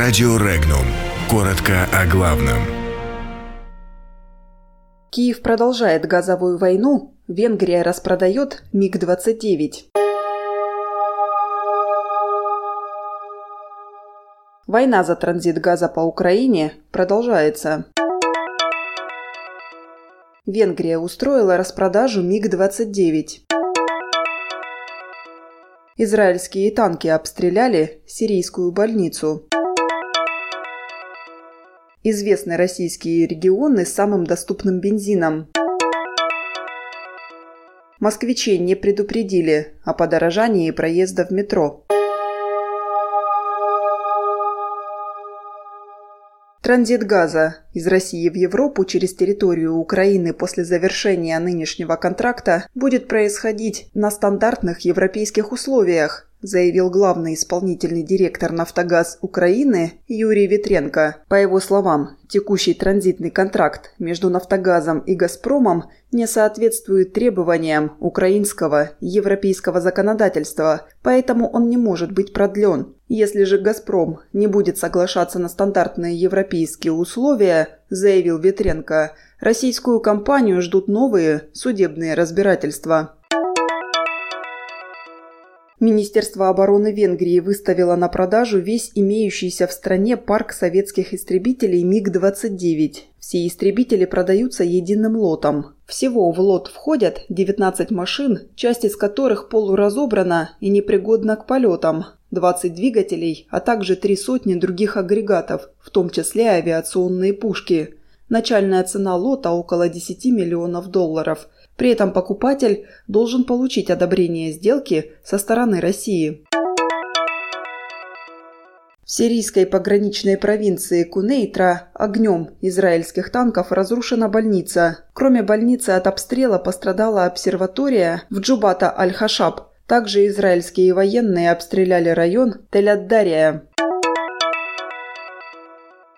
Радио Регнум. Коротко о главном. Киев продолжает газовую войну. Венгрия распродает МиГ-29. Война за транзит газа по Украине продолжается. Венгрия устроила распродажу МиГ-29. Израильские танки обстреляли сирийскую больницу. Известны российские регионы с самым доступным бензином. Москвичей не предупредили о подорожании проезда в метро. Транзит газа из России в Европу через территорию Украины после завершения нынешнего контракта будет происходить на стандартных европейских условиях, заявил главный исполнительный директор «Нафтогаз Украины» Юрий Ветренко. По его словам, текущий транзитный контракт между «Нафтогазом» и «Газпромом» не соответствует требованиям украинского европейского законодательства, поэтому он не может быть продлен. Если же «Газпром» не будет соглашаться на стандартные европейские условия, заявил Ветренко, российскую компанию ждут новые судебные разбирательства. Министерство обороны Венгрии выставило на продажу весь имеющийся в стране парк советских истребителей МиГ-29. Все истребители продаются единым лотом. Всего в лот входят 19 машин, часть из которых полуразобрана и непригодна к полетам, 20 двигателей, а также три сотни других агрегатов, в том числе авиационные пушки. Начальная цена лота около 10 миллионов долларов – при этом покупатель должен получить одобрение сделки со стороны России. В сирийской пограничной провинции Кунейтра огнем израильских танков разрушена больница. Кроме больницы от обстрела пострадала обсерватория в Джубата Аль-Хашаб. Также израильские военные обстреляли район Тель-Аддария.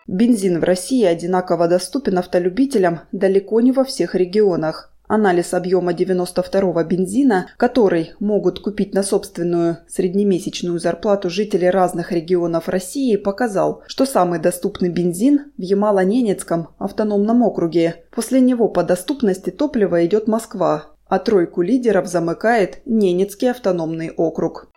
Бензин в России одинаково доступен автолюбителям далеко не во всех регионах. Анализ объема 92-го бензина, который могут купить на собственную среднемесячную зарплату жители разных регионов России, показал, что самый доступный бензин в Ямало-Ненецком автономном округе. После него по доступности топлива идет Москва, а тройку лидеров замыкает Ненецкий автономный округ.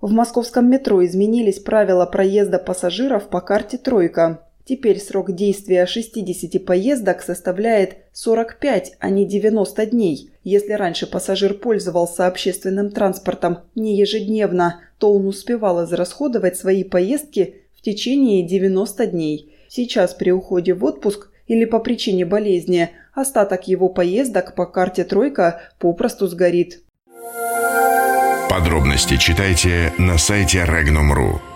В московском метро изменились правила проезда пассажиров по карте «Тройка». Теперь срок действия 60 поездок составляет 45, а не 90 дней. Если раньше пассажир пользовался общественным транспортом не ежедневно, то он успевал израсходовать свои поездки в течение 90 дней. Сейчас при уходе в отпуск или по причине болезни остаток его поездок по карте «Тройка» попросту сгорит. Подробности читайте на сайте Regnum.ru.